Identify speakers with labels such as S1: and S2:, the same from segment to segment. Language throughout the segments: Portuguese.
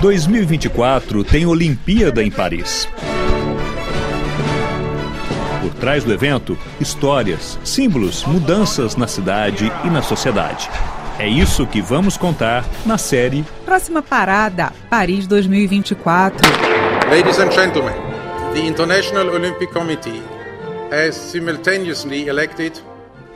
S1: 2024 tem Olimpíada em Paris. Por trás do evento, histórias, símbolos, mudanças na cidade e na sociedade. É isso que vamos contar na série
S2: Próxima Parada, Paris 2024.
S3: Ladies and gentlemen, the International Olympic Committee has simultaneously elected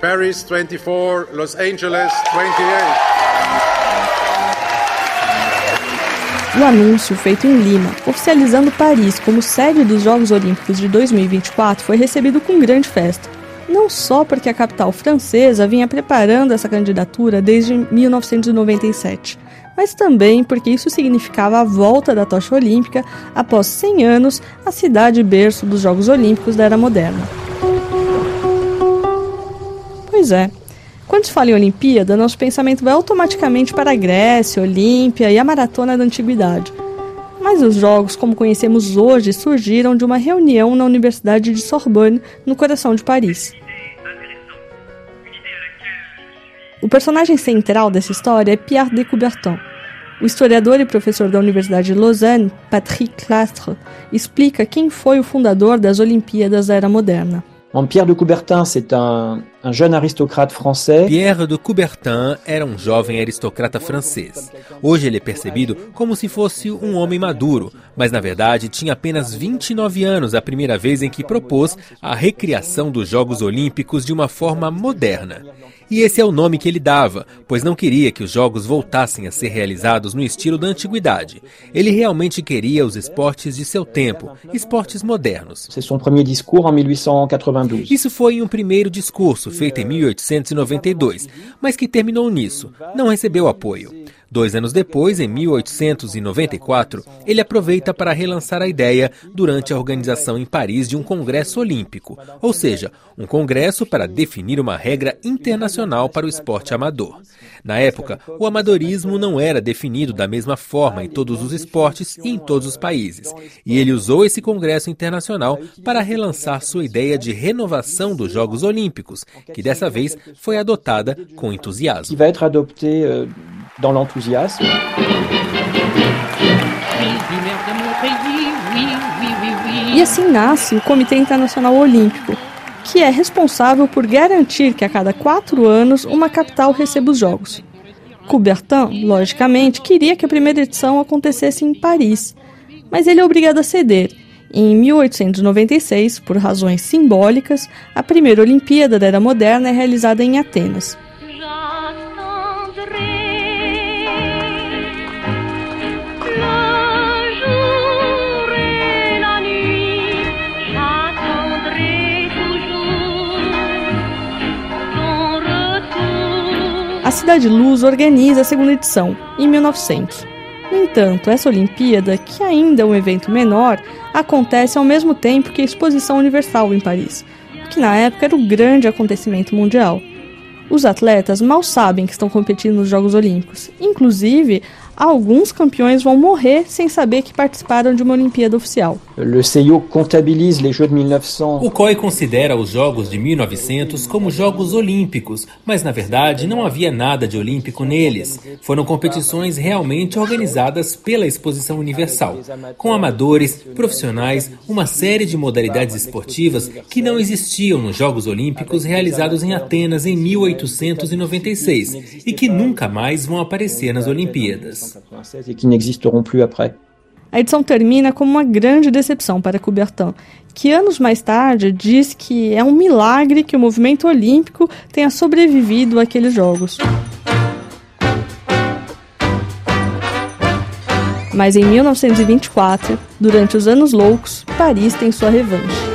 S3: Paris 24, Los Angeles 28.
S4: O anúncio feito em Lima, oficializando Paris como sede dos Jogos Olímpicos de 2024, foi recebido com grande festa. Não só porque a capital francesa vinha preparando essa candidatura desde 1997, mas também porque isso significava a volta da tocha olímpica após 100 anos à cidade berço dos Jogos Olímpicos da Era Moderna. Pois é, quando se fala em Olimpíada, nosso pensamento vai automaticamente para a Grécia, Olímpia e a maratona da antiguidade. Mas os jogos, como conhecemos hoje, surgiram de uma reunião na Universidade de Sorbonne, no coração de Paris. O personagem central dessa história é Pierre de Coubertin. O historiador e professor da Universidade de Lausanne, Patrick Clastre, explica quem foi o fundador das Olimpíadas da Era Moderna.
S5: Pierre de Coubertin, c'est un, un jeune aristocrate français.
S6: Pierre de Coubertin era um jovem aristocrata francês. Hoje ele é percebido como se fosse um homem maduro, mas na verdade tinha apenas 29 anos a primeira vez em que propôs a recriação dos Jogos Olímpicos de uma forma moderna. E esse é o nome que ele dava, pois não queria que os jogos voltassem a ser realizados no estilo da antiguidade. Ele realmente queria os esportes de seu tempo, esportes modernos.
S5: C'est son premier discours en 1892.
S6: Isso foi um primeiro discurso feito em 1892, mas que terminou nisso. Não recebeu apoio. Dois anos depois, em 1894, ele aproveita para relançar a ideia durante a organização em Paris de um congresso olímpico, ou seja, um congresso para definir uma regra internacional para o esporte amador. Na época, o amadorismo não era definido da mesma forma em todos os esportes e em todos os países, e ele usou esse congresso internacional para relançar sua ideia de renovação dos Jogos Olímpicos, que dessa vez foi adotada com entusiasmo.
S5: Dans l'enthousiasme.
S4: E assim nasce o Comitê Internacional Olímpico, que é responsável por garantir que a cada quatro anos uma capital receba os Jogos. Coubertin, logicamente, queria que a primeira edição acontecesse em Paris, mas ele é obrigado a ceder. Em 1896, por razões simbólicas, a primeira Olimpíada da Era Moderna é realizada em Atenas. Cidade Luz organiza a segunda edição, em 1900. No entanto, essa Olimpíada, que ainda é um evento menor, acontece ao mesmo tempo que a Exposição Universal em Paris, que na época era o grande acontecimento mundial. Os atletas mal sabem que estão competindo nos Jogos Olímpicos. Inclusive, alguns campeões vão morrer sem saber que participaram de uma Olimpíada oficial.
S5: Le CIO comptabilise les Jeux de 1900
S6: O COI considera os Jogos de 1900 como Jogos Olímpicos, mas na verdade não havia nada de olímpico neles. Foram competições realmente organizadas pela Exposição Universal, com amadores, profissionais, uma série de modalidades esportivas que não existiam nos Jogos Olímpicos realizados em Atenas em 1896 e que nunca mais vão aparecer nas Olimpíadas.
S5: et qui n'existeront plus après.
S4: A edição termina como uma grande decepção para Coubertin, que anos mais tarde diz que é um milagre que o movimento olímpico tenha sobrevivido àqueles jogos. Mas em 1924, durante os Anos Loucos, Paris tem sua revanche.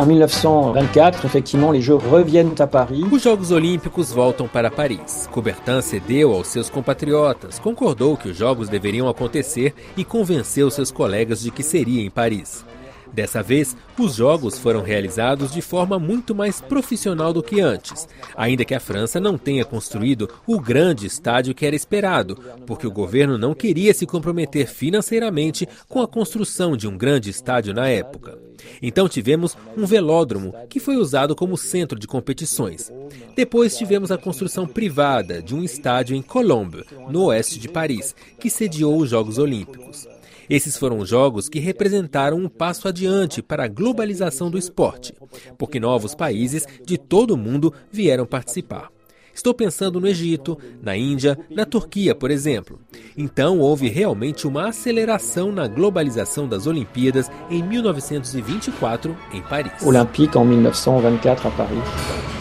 S5: En 1924, effectivement, les Jeux reviennent à Paris.
S6: Os Jogos Olímpicos voltam para Paris. Coubertin cedeu aos seus compatriotas, concordou que os Jogos deveriam acontecer e convenceu seus colegas de que seria em Paris. Dessa vez, os jogos foram realizados de forma muito mais profissional do que antes, ainda que a França não tenha construído o grande estádio que era esperado, porque o governo não queria se comprometer financeiramente com a construção de um grande estádio na época. Então tivemos um velódromo que foi usado como centro de competições. Depois tivemos a construção privada de um estádio em Colombes, no oeste de Paris, que sediou os Jogos Olímpicos. Esses foram jogos que representaram um passo adiante para a globalização do esporte, porque novos países de todo o mundo vieram participar. Estou pensando no Egito, na Índia, na Turquia, por exemplo. Então houve realmente uma aceleração na globalização das Olimpíadas em 1924 em Paris.
S5: Olympique em 1924 a Paris.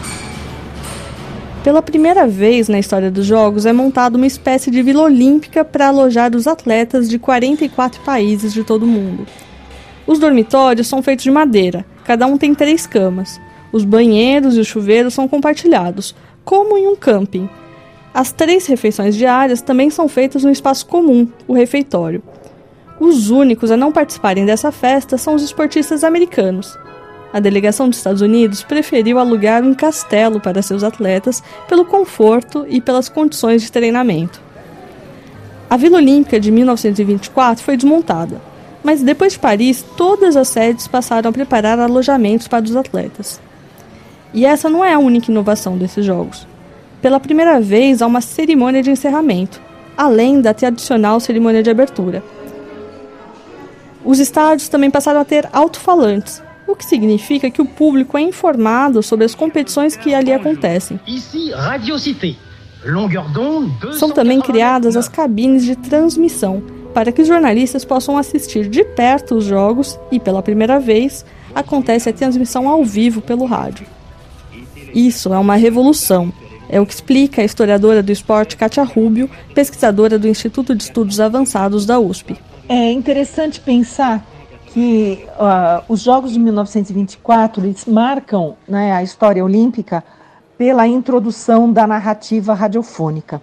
S4: Pela primeira vez na história dos Jogos, é montada uma espécie de vila olímpica para alojar os atletas de 44 países de todo o mundo. Os dormitórios são feitos de madeira, cada um tem três camas. Os banheiros e os chuveiros são compartilhados, como em um camping. As três refeições diárias também são feitas no espaço comum, o refeitório. Os únicos a não participarem dessa festa são os esportistas americanos. A delegação dos Estados Unidos preferiu alugar um castelo para seus atletas pelo conforto e pelas condições de treinamento. A Vila Olímpica de 1924 foi desmontada, mas depois de Paris, todas as sedes passaram a preparar alojamentos para os atletas. E essa não é a única inovação desses jogos. Pela primeira vez, há uma cerimônia de encerramento, além da tradicional cerimônia de abertura. Os estádios também passaram a ter alto-falantes, o que significa que o público é informado sobre as competições que ali acontecem. São também criadas as cabines de transmissão, para que os jornalistas possam assistir de perto os jogos e, pela primeira vez, acontece a transmissão ao vivo pelo rádio. Isso é uma revolução. É o que explica a historiadora do esporte Katia Rubio, pesquisadora do Instituto de Estudos Avançados da USP.
S7: É interessante pensar que uh, os Jogos de 1924 eles marcam né, a história olímpica pela introdução da narrativa radiofônica.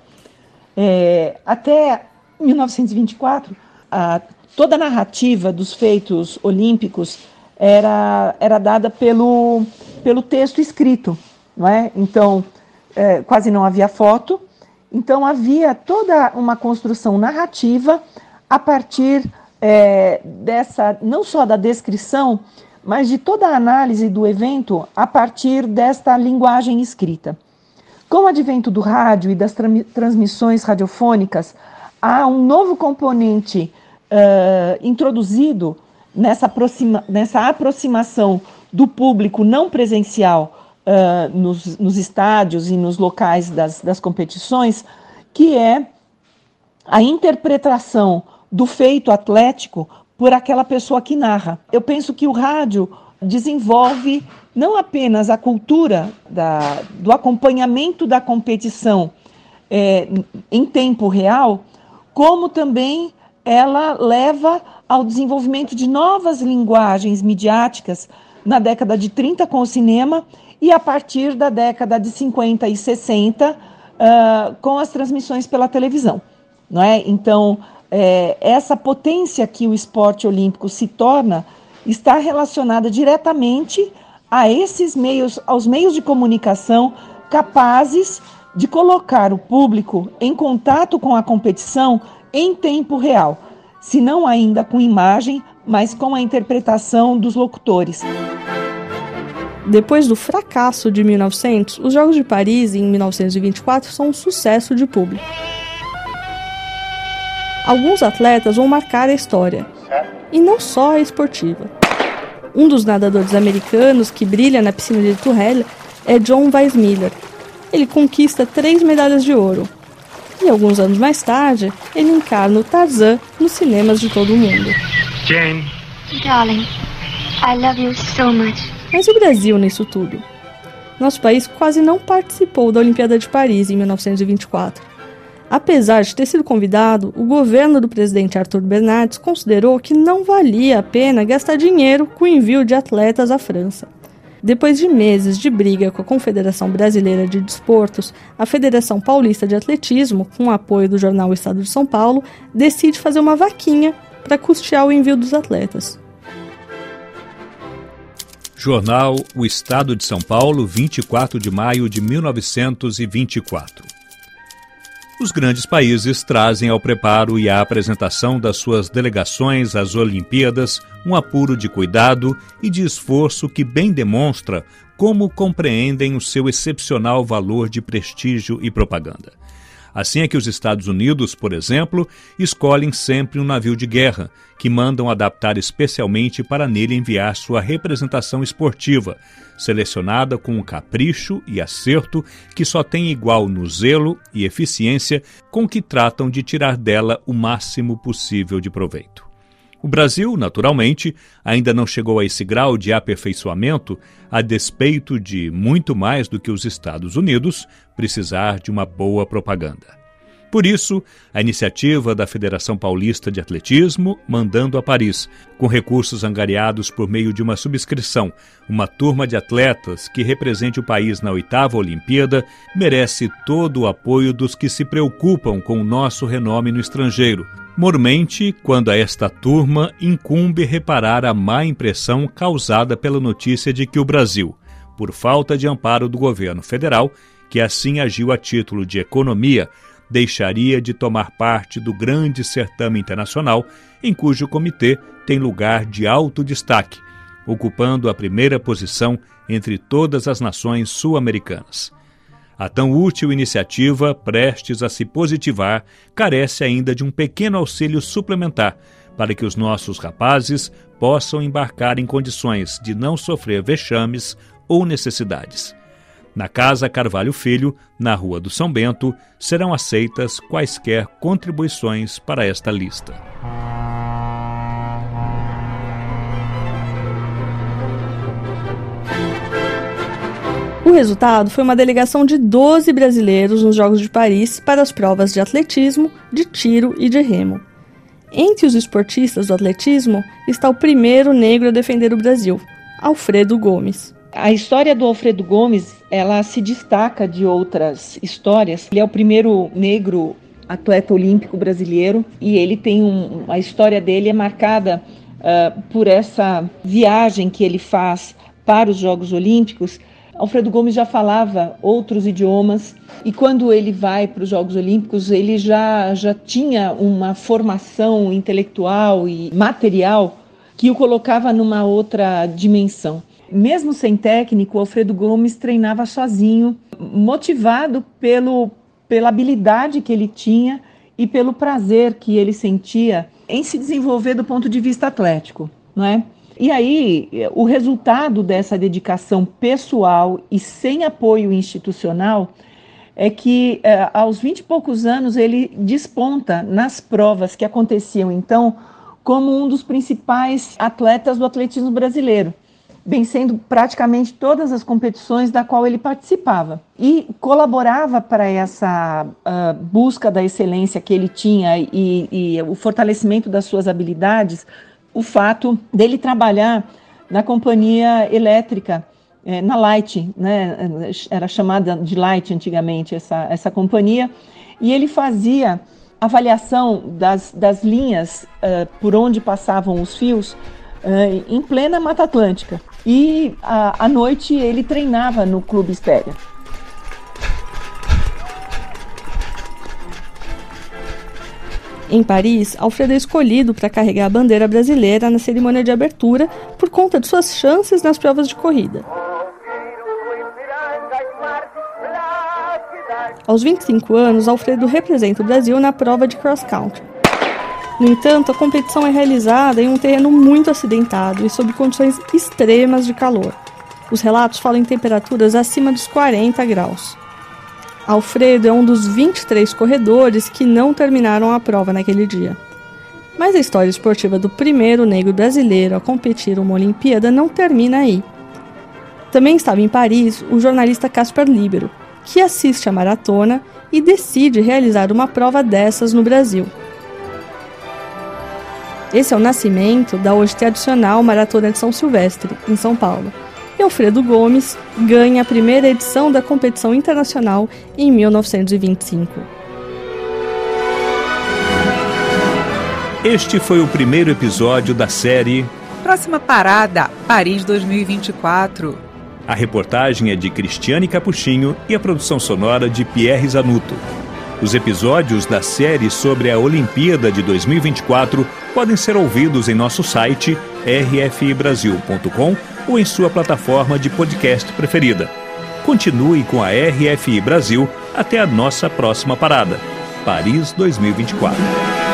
S7: É, até 1924, uh, toda a narrativa dos feitos olímpicos era, era dada pelo, pelo texto escrito, não é? Então, é, quase não havia foto, então havia toda uma construção narrativa a partir é, dessa, não só da descrição, mas de toda a análise do evento a partir desta linguagem escrita. Com o advento do rádio e das tra transmissões radiofônicas, há um novo componente uh, introduzido nessa, aproxima nessa aproximação do público não presencial uh, nos, nos, estádios e nos locais das, das competições, que é a interpretação do feito atlético por aquela pessoa que narra. Eu penso que o rádio desenvolve não apenas a cultura da, do acompanhamento da competição é, em tempo real, como também ela leva ao desenvolvimento de novas linguagens midiáticas na década de 30 com o cinema e a partir da década de 50 e 60 uh, ah, com as transmissões pela televisão. Não é? Então, é, essa potência que o esporte olímpico se torna está relacionada diretamente a esses meios, aos meios de comunicação capazes de colocar o público em contato com a competição em tempo real, se não ainda com imagem, mas com a interpretação dos locutores.
S4: Depois do fracasso de 1900, os Jogos de Paris em 1924 são um sucesso de público alguns atletas vão marcar a história. E não só a esportiva. Um dos nadadores americanos que brilha na piscina de Turrell é John Weissmiller. Ele conquista três medalhas de ouro. E alguns anos mais tarde, ele encarna o Tarzan nos cinemas de todo o mundo. Jane. Darling, I love you so much. Mas o Brasil nisso tudo? Nosso país quase não participou da Olimpíada de Paris em 1924 Apesar de ter sido convidado, o governo do presidente Arthur Bernardes considerou que não valia a pena gastar dinheiro com o envio de atletas à França. Depois de meses de briga com a Confederação Brasileira de Desportos, a Federação Paulista de Atletismo, com o apoio do jornal Estado de São Paulo, decide fazer uma vaquinha para custear o envio dos atletas.
S1: Jornal O Estado de São Paulo, 24 de maio de 1924. Os grandes países trazem ao preparo e à apresentação das suas delegações às Olimpíadas um apuro de cuidado e de esforço que bem demonstra como compreendem o seu excepcional valor de prestígio e propaganda. Assim é que os Estados Unidos, por exemplo, escolhem sempre um navio de guerra, que mandam adaptar especialmente para nele enviar sua representação esportiva, selecionada com um capricho e acerto que só tem igual no zelo e eficiência com que tratam de tirar dela o máximo possível de proveito. O Brasil, naturalmente, ainda não chegou a esse grau de aperfeiçoamento, a despeito de, muito mais do que os Estados Unidos, precisar de uma boa propaganda. Por isso, a iniciativa da Federação Paulista de Atletismo, mandando a Paris, com recursos angariados por meio de uma subscrição, uma turma de atletas que represente o país na oitava Olimpíada, merece todo o apoio dos que se preocupam com o nosso renome no estrangeiro. Mormente, quando a esta turma incumbe reparar a má impressão causada pela notícia de que o Brasil, por falta de amparo do governo federal, que assim agiu a título de economia, deixaria de tomar parte do grande certame internacional, em cujo comitê tem lugar de alto destaque, ocupando a primeira posição entre todas as nações sul-americanas. A tão útil iniciativa, prestes a se positivar, carece ainda de um pequeno auxílio suplementar para que os nossos rapazes possam embarcar em condições de não sofrer vexames ou necessidades. Na Casa Carvalho Filho, na Rua do São Bento, serão aceitas quaisquer contribuições para esta lista.
S4: O resultado foi uma delegação de 12 brasileiros nos Jogos de Paris para as provas de atletismo, de tiro e de remo. Entre os esportistas do atletismo está o primeiro negro a defender o Brasil, Alfredo Gomes.
S7: A história do Alfredo Gomes, ela se destaca de outras histórias. Ele é o primeiro negro atleta olímpico brasileiro e ele tem um, a história dele é marcada uh, por essa viagem que ele faz para os Jogos Olímpicos. Alfredo Gomes já falava outros idiomas e quando ele vai para os Jogos Olímpicos, ele já, já tinha uma formação intelectual e material que o colocava numa outra dimensão. Mesmo sem técnico, Alfredo Gomes treinava sozinho, motivado pelo, pela habilidade que ele tinha e pelo prazer que ele sentia em se desenvolver do ponto de vista atlético, não é? E aí, o resultado dessa dedicação pessoal e sem apoio institucional é que eh, aos 20 e poucos anos ele desponta nas provas que aconteciam então como um dos principais atletas do atletismo brasileiro vencendo praticamente todas as competições da qual ele participava. E colaborava para essa uh, busca da excelência que ele tinha e, e o fortalecimento das suas habilidades, o fato dele trabalhar na companhia elétrica, eh, na Light, né, era chamada de Light antigamente essa, essa companhia, e ele fazia avaliação das, das linhas uh, por onde passavam os fios uh, em plena Mata Atlântica. E à noite ele treinava no Clube Espéria.
S4: Em Paris, Alfredo é escolhido para carregar a bandeira brasileira na cerimônia de abertura por conta de suas chances nas provas de corrida. Aos 25 anos, Alfredo representa o Brasil na prova de cross country. No entanto, a competição é realizada em um terreno muito acidentado e sob condições extremas de calor. Os relatos falam em temperaturas acima dos 40 graus. Alfredo é um dos 23 corredores que não terminaram a prova naquele dia. Mas a história esportiva do primeiro negro brasileiro a competir uma Olimpíada não termina aí. Também estava em Paris o jornalista Casper Libero, que assiste a maratona e decide realizar uma prova dessas no Brasil. Esse é o nascimento da hoje tradicional Maratona de São Silvestre, em São Paulo. Alfredo Gomes ganha a primeira edição da competição internacional em 1925.
S1: Este foi o primeiro episódio da série
S2: Próxima parada, Paris 2024.
S1: A reportagem é de Cristiane Capuchinho e a produção sonora de Pierre Zanuto. Os episódios da série sobre a Olimpíada de 2024 podem ser ouvidos em nosso site rfibrasil.com ou em sua plataforma de podcast preferida. Continue com a RFI Brasil até a nossa próxima parada, Paris 2024.